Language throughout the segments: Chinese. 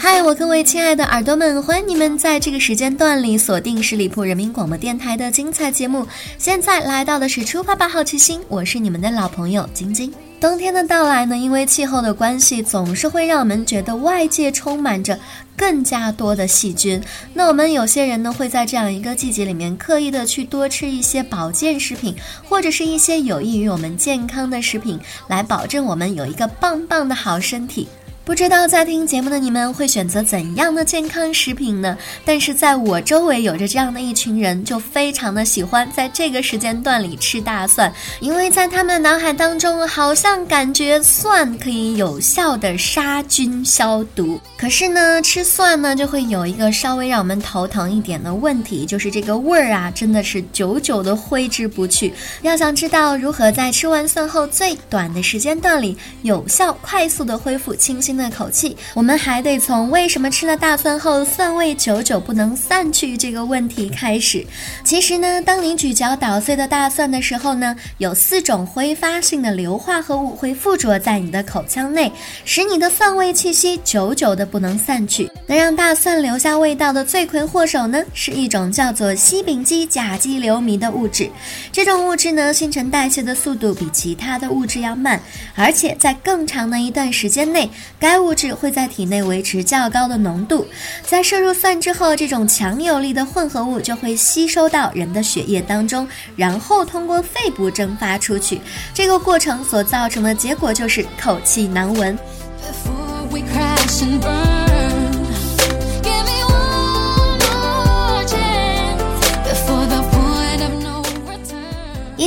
嗨，我各位亲爱的耳朵们，欢迎你们在这个时间段里锁定十里铺人民广播电台的精彩节目。现在来到的是出发吧好奇心，我是你们的老朋友晶晶。冬天的到来呢，因为气候的关系，总是会让我们觉得外界充满着更加多的细菌。那我们有些人呢，会在这样一个季节里面，刻意的去多吃一些保健食品，或者是一些有益于我们健康的食品，来保证我们有一个棒棒的好身体。不知道在听节目的你们会选择怎样的健康食品呢？但是在我周围有着这样的一群人，就非常的喜欢在这个时间段里吃大蒜，因为在他们的脑海当中，好像感觉蒜可以有效的杀菌消毒。可是呢，吃蒜呢就会有一个稍微让我们头疼一点的问题，就是这个味儿啊，真的是久久的挥之不去。要想知道如何在吃完蒜后最短的时间段里，有效快速的恢复清新。的口气，我们还得从为什么吃了大蒜后蒜味久久不能散去这个问题开始。其实呢，当你咀嚼捣碎的大蒜的时候呢，有四种挥发性的硫化合物会附着在你的口腔内，使你的蒜味气息久久的不能散去。能让大蒜留下味道的罪魁祸首呢，是一种叫做西丙基甲基硫醚的物质。这种物质呢，新陈代谢的速度比其他的物质要慢，而且在更长的一段时间内，该物质会在体内维持较高的浓度，在摄入蒜之后，这种强有力的混合物就会吸收到人的血液当中，然后通过肺部蒸发出去。这个过程所造成的结果就是口气难闻。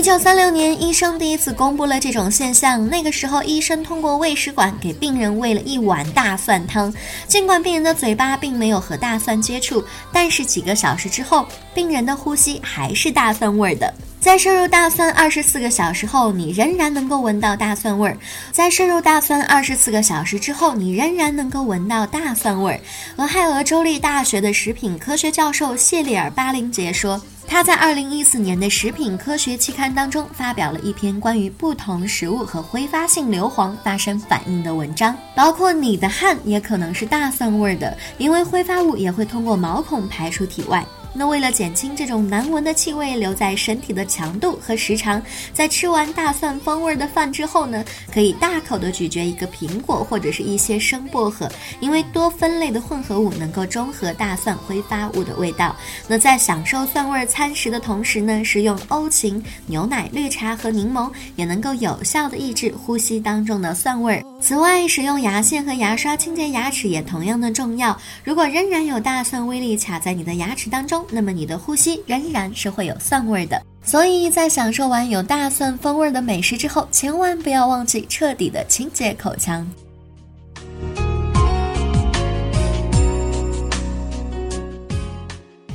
一九三六年，医生第一次公布了这种现象。那个时候，医生通过胃食管给病人喂了一碗大蒜汤。尽管病人的嘴巴并没有和大蒜接触，但是几个小时之后，病人的呼吸还是大蒜味儿的。在摄入大蒜二十四个小时后，你仍然能够闻到大蒜味儿。在摄入大蒜二十四个小时之后，你仍然能够闻到大蒜味儿。俄亥俄州立大学的食品科学教授谢利尔·巴林杰说。他在二零一四年的食品科学期刊当中发表了一篇关于不同食物和挥发性硫磺发生反应的文章，包括你的汗也可能是大蒜味的，因为挥发物也会通过毛孔排出体外。那为了减轻这种难闻的气味留在身体的强度和时长，在吃完大蒜风味的饭之后呢，可以大口的咀嚼一个苹果或者是一些生薄荷，因为多酚类的混合物能够中和大蒜挥发物的味道。那在享受蒜味餐食的同时呢，食用欧芹、牛奶、绿茶和柠檬也能够有效的抑制呼吸当中的蒜味。此外，使用牙线和牙刷清洁牙齿也同样的重要。如果仍然有大蒜微粒卡在你的牙齿当中，那么你的呼吸仍然是会有蒜味的，所以在享受完有大蒜风味的美食之后，千万不要忘记彻底的清洁口腔。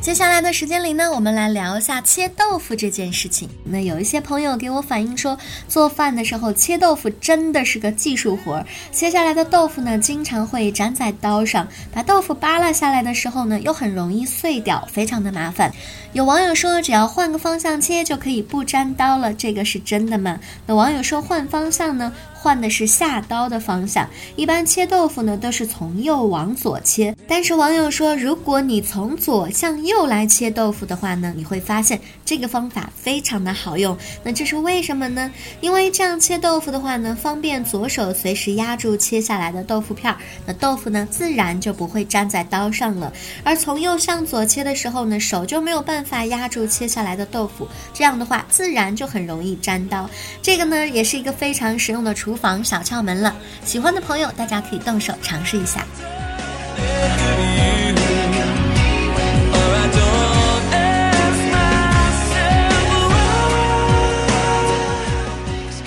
接下来的时间里呢，我们来聊一下切豆腐这件事情。那有一些朋友给我反映说，做饭的时候切豆腐真的是个技术活儿，切下来的豆腐呢，经常会粘在刀上，把豆腐扒拉下来的时候呢，又很容易碎掉，非常的麻烦。有网友说，只要换个方向切就可以不粘刀了，这个是真的吗？那网友说，换方向呢？换的是下刀的方向，一般切豆腐呢都是从右往左切。但是网友说，如果你从左向右来切豆腐的话呢，你会发现这个方法非常的好用。那这是为什么呢？因为这样切豆腐的话呢，方便左手随时压住切下来的豆腐片儿，那豆腐呢自然就不会粘在刀上了。而从右向左切的时候呢，手就没有办法压住切下来的豆腐，这样的话自然就很容易粘刀。这个呢也是一个非常实用的厨。房小窍门了，喜欢的朋友大家可以动手尝试一下。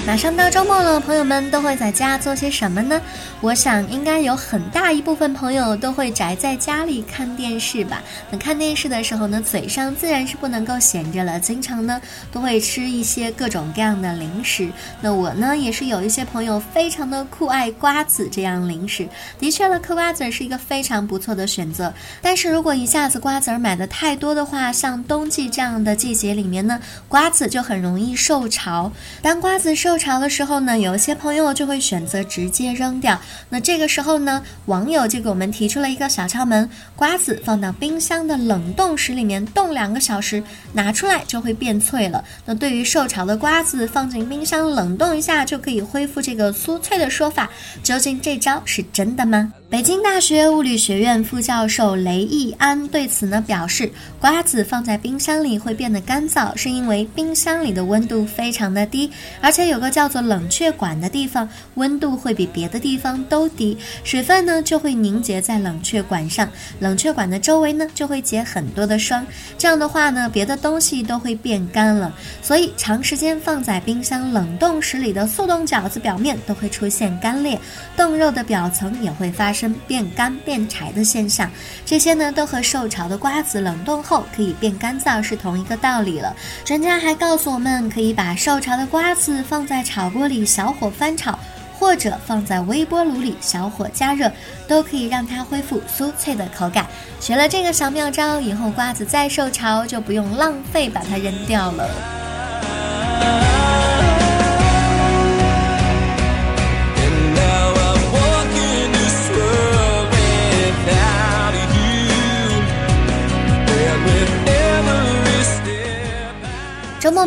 马上到周末了，朋友们都会在家做些什么呢？我想应该有很大一部分朋友都会宅在家里看电视吧。那看电视的时候呢，嘴上自然是不能够闲着了，经常呢都会吃一些各种各样的零食。那我呢也是有一些朋友非常的酷爱瓜子这样零食，的确了，嗑瓜子是一个非常不错的选择。但是如果一下子瓜子儿买的太多的话，像冬季这样的季节里面呢，瓜子就很容易受潮。当瓜子受潮的时候呢，有一些朋友就会选择直接扔掉。那这个时候呢，网友就给我们提出了一个小窍门：瓜子放到冰箱的冷冻室里面冻两个小时，拿出来就会变脆了。那对于受潮的瓜子，放进冰箱冷冻一下就可以恢复这个酥脆的说法，究竟这招是真的吗？北京大学物理学院副教授雷毅安对此呢表示，瓜子放在冰箱里会变得干燥，是因为冰箱里的温度非常的低，而且有个叫做冷却管的地方，温度会比别的地方都低，水分呢就会凝结在冷却管上，冷却管的周围呢就会结很多的霜，这样的话呢，别的东西都会变干了，所以长时间放在冰箱冷冻室里的速冻饺子表面都会出现干裂，冻肉的表层也会发生生。变干变柴的现象，这些呢都和受潮的瓜子冷冻后可以变干燥是同一个道理了。专家还告诉我们，可以把受潮的瓜子放在炒锅里小火翻炒，或者放在微波炉里小火加热，都可以让它恢复酥脆的口感。学了这个小妙招以后，瓜子再受潮就不用浪费把它扔掉了。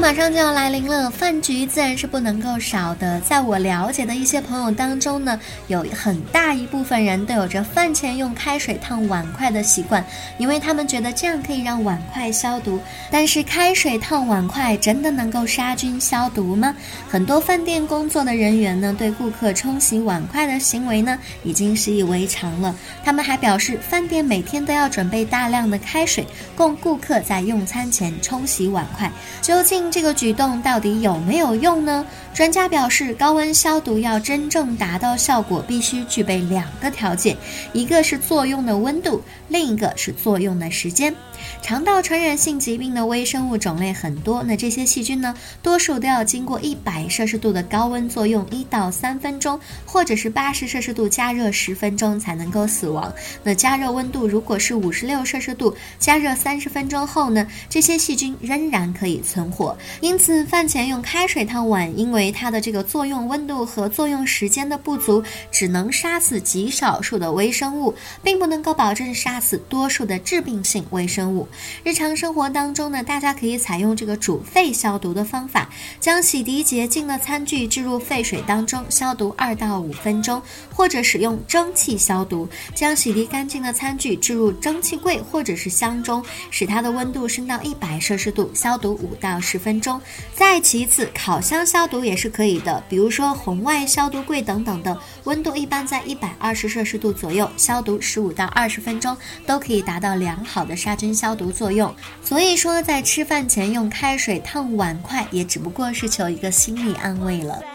马上就要来临了，饭局自然是不能够少的。在我了解的一些朋友当中呢，有很大一部分人都有着饭前用开水烫碗筷的习惯，因为他们觉得这样可以让碗筷消毒。但是开水烫碗筷真的能够杀菌消毒吗？很多饭店工作的人员呢，对顾客冲洗碗筷的行为呢，已经习以为常了。他们还表示，饭店每天都要准备大量的开水，供顾客在用餐前冲洗碗筷。究竟这个举动到底有没有用呢？专家表示，高温消毒要真正达到效果，必须具备两个条件，一个是作用的温度，另一个是作用的时间。肠道传染性疾病的微生物种类很多，那这些细菌呢，多数都要经过一百摄氏度的高温作用一到三分钟，或者是八十摄氏度加热十分钟才能够死亡。那加热温度如果是五十六摄氏度，加热三十分钟后呢，这些细菌仍然可以存活。因此，饭前用开水烫碗，因为为它的这个作用温度和作用时间的不足，只能杀死极少数的微生物，并不能够保证杀死多数的致病性微生物。日常生活当中呢，大家可以采用这个煮沸消毒的方法，将洗涤洁净的餐具置入沸水当中消毒二到五分钟，或者使用蒸汽消毒，将洗涤干净的餐具置入蒸汽柜或者是箱中，使它的温度升到一百摄氏度，消毒五到十分钟。再其次，烤箱消毒也也是可以的，比如说红外消毒柜等等的，温度一般在一百二十摄氏度左右，消毒十五到二十分钟，都可以达到良好的杀菌。消毒作用，所以说在吃饭前用开水烫碗筷，也只不过是求一个心理安慰了。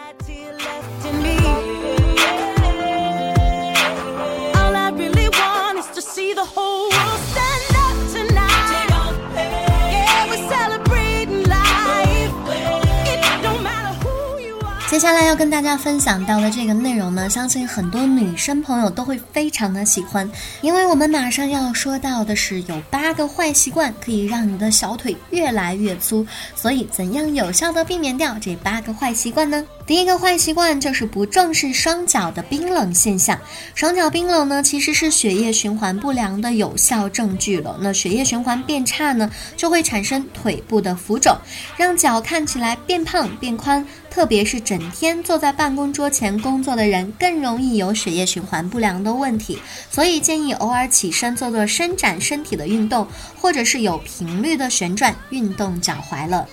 接下来要跟大家分享到的这个内容呢，相信很多女生朋友都会非常的喜欢，因为我们马上要说到的是有八个坏习惯可以让你的小腿越来越粗，所以怎样有效的避免掉这八个坏习惯呢？第一个坏习惯就是不重视双脚的冰冷现象。双脚冰冷呢，其实是血液循环不良的有效证据了。那血液循环变差呢，就会产生腿部的浮肿，让脚看起来变胖变宽。特别是整天坐在办公桌前工作的人，更容易有血液循环不良的问题。所以建议偶尔起身做做伸展身体的运动，或者是有频率的旋转运动脚踝了。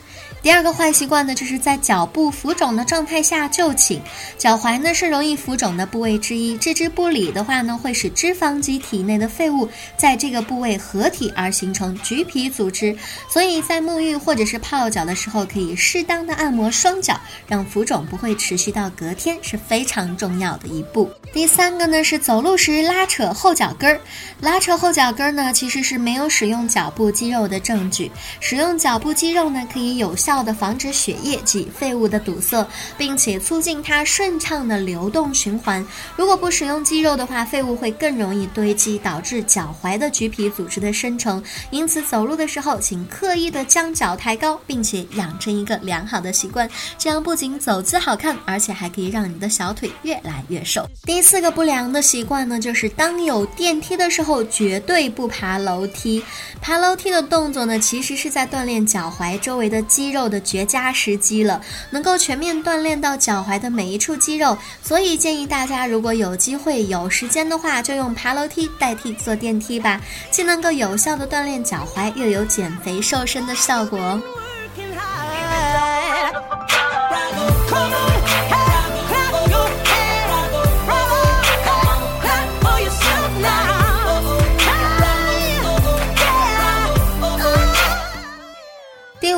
第二个坏习惯呢，就是在脚部浮肿的状态下就寝。脚踝呢是容易浮肿的部位之一，置之不理的话呢，会使脂肪及体内的废物在这个部位合体而形成橘皮组织。所以在沐浴或者是泡脚的时候，可以适当的按摩双脚，让浮肿不会持续到隔天，是非常重要的一步。第三个呢是走路时拉扯后脚跟儿，拉扯后脚跟儿呢其实是没有使用脚部肌肉的证据。使用脚部肌肉呢，可以有效的防止血液及废物的堵塞，并且促进它顺畅的流动循环。如果不使用肌肉的话，废物会更容易堆积，导致脚踝的橘皮组织的生成。因此，走路的时候，请刻意的将脚抬高，并且养成一个良好的习惯，这样不仅走姿好看，而且还可以让你的小腿越来越瘦。第四个不良的习惯呢，就是当有电梯的时候，绝对不爬楼梯。爬楼梯的动作呢，其实是在锻炼脚踝周围的肌肉的绝佳时机了，能够全面锻炼到脚踝的每一处肌肉。所以建议大家，如果有机会、有时间的话，就用爬楼梯代替坐电梯吧，既能够有效的锻炼脚踝，又有减肥瘦身的效果。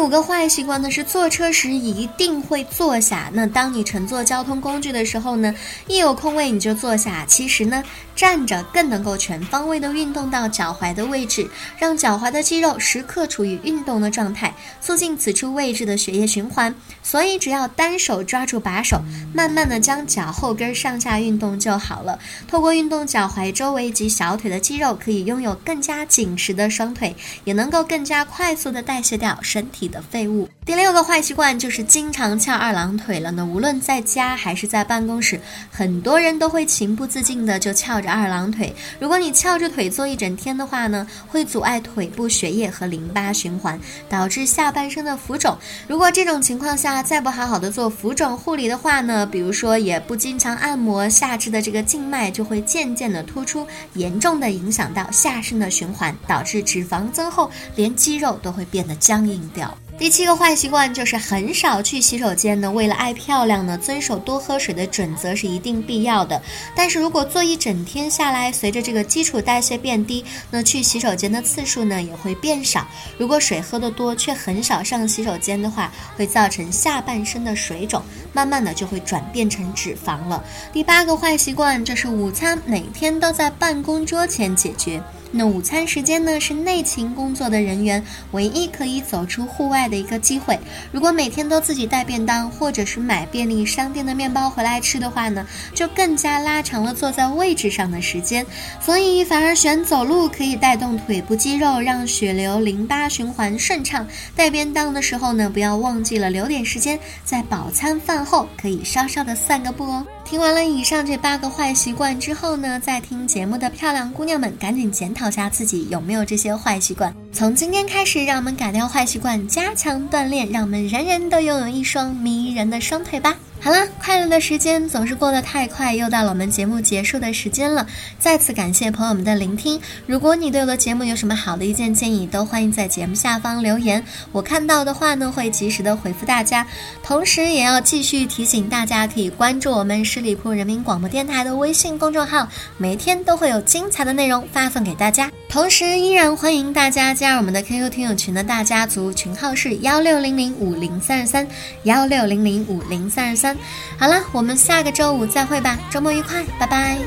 五个坏习惯呢是坐车时一定会坐下。那当你乘坐交通工具的时候呢，一有空位你就坐下。其实呢，站着更能够全方位的运动到脚踝的位置，让脚踝的肌肉时刻处于运动的状态，促进此处位置的血液循环。所以只要单手抓住把手，慢慢的将脚后跟上下运动就好了。透过运动脚踝周围及小腿的肌肉，可以拥有更加紧实的双腿，也能够更加快速的代谢掉身体的。的废物。第六个坏习惯就是经常翘二郎腿了。呢无论在家还是在办公室，很多人都会情不自禁的就翘着二郎腿。如果你翘着腿坐一整天的话呢，会阻碍腿部血液和淋巴循环，导致下半身的浮肿。如果这种情况下再不好好的做浮肿护理的话呢，比如说也不经常按摩下肢的这个静脉，就会渐渐的突出，严重的影响到下身的循环，导致脂肪增厚，连肌肉都会变得僵硬掉。第七个坏习惯就是很少去洗手间呢。为了爱漂亮呢，遵守多喝水的准则是一定必要的。但是如果做一整天下来，随着这个基础代谢变低，那去洗手间的次数呢也会变少。如果水喝得多却很少上洗手间的话，会造成下半身的水肿，慢慢的就会转变成脂肪了。第八个坏习惯就是午餐每天都在办公桌前解决。那午餐时间呢，是内勤工作的人员唯一可以走出户外的一个机会。如果每天都自己带便当，或者是买便利商店的面包回来吃的话呢，就更加拉长了坐在位置上的时间。所以反而选走路，可以带动腿部肌肉，让血流、淋巴循环顺畅。带便当的时候呢，不要忘记了留点时间，在饱餐饭后可以稍稍的散个步哦。听完了以上这八个坏习惯之后呢，在听节目的漂亮姑娘们，赶紧检讨下自己有没有这些坏习惯。从今天开始，让我们改掉坏习惯，加强锻炼，让我们人人都拥有一双迷人的双腿吧。好了，快乐的时间总是过得太快，又到了我们节目结束的时间了。再次感谢朋友们的聆听。如果你对我的节目有什么好的意见建议，都欢迎在节目下方留言。我看到的话呢，会及时的回复大家。同时，也要继续提醒大家，可以关注我们十里铺人民广播电台的微信公众号，每天都会有精彩的内容发送给大家。同时，依然欢迎大家加入我们的 QQ 听友群的大家族，群号是幺六零零五零三二三幺六零零五零三二三。好了，我们下个周五再会吧，周末愉快，拜拜。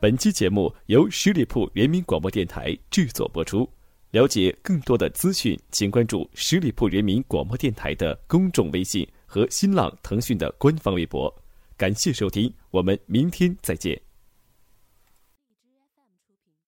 本期节目由十里铺人民广播电台制作播出。了解更多的资讯，请关注十里铺人民广播电台的公众微信和新浪、腾讯的官方微博。感谢收听，我们明天再见。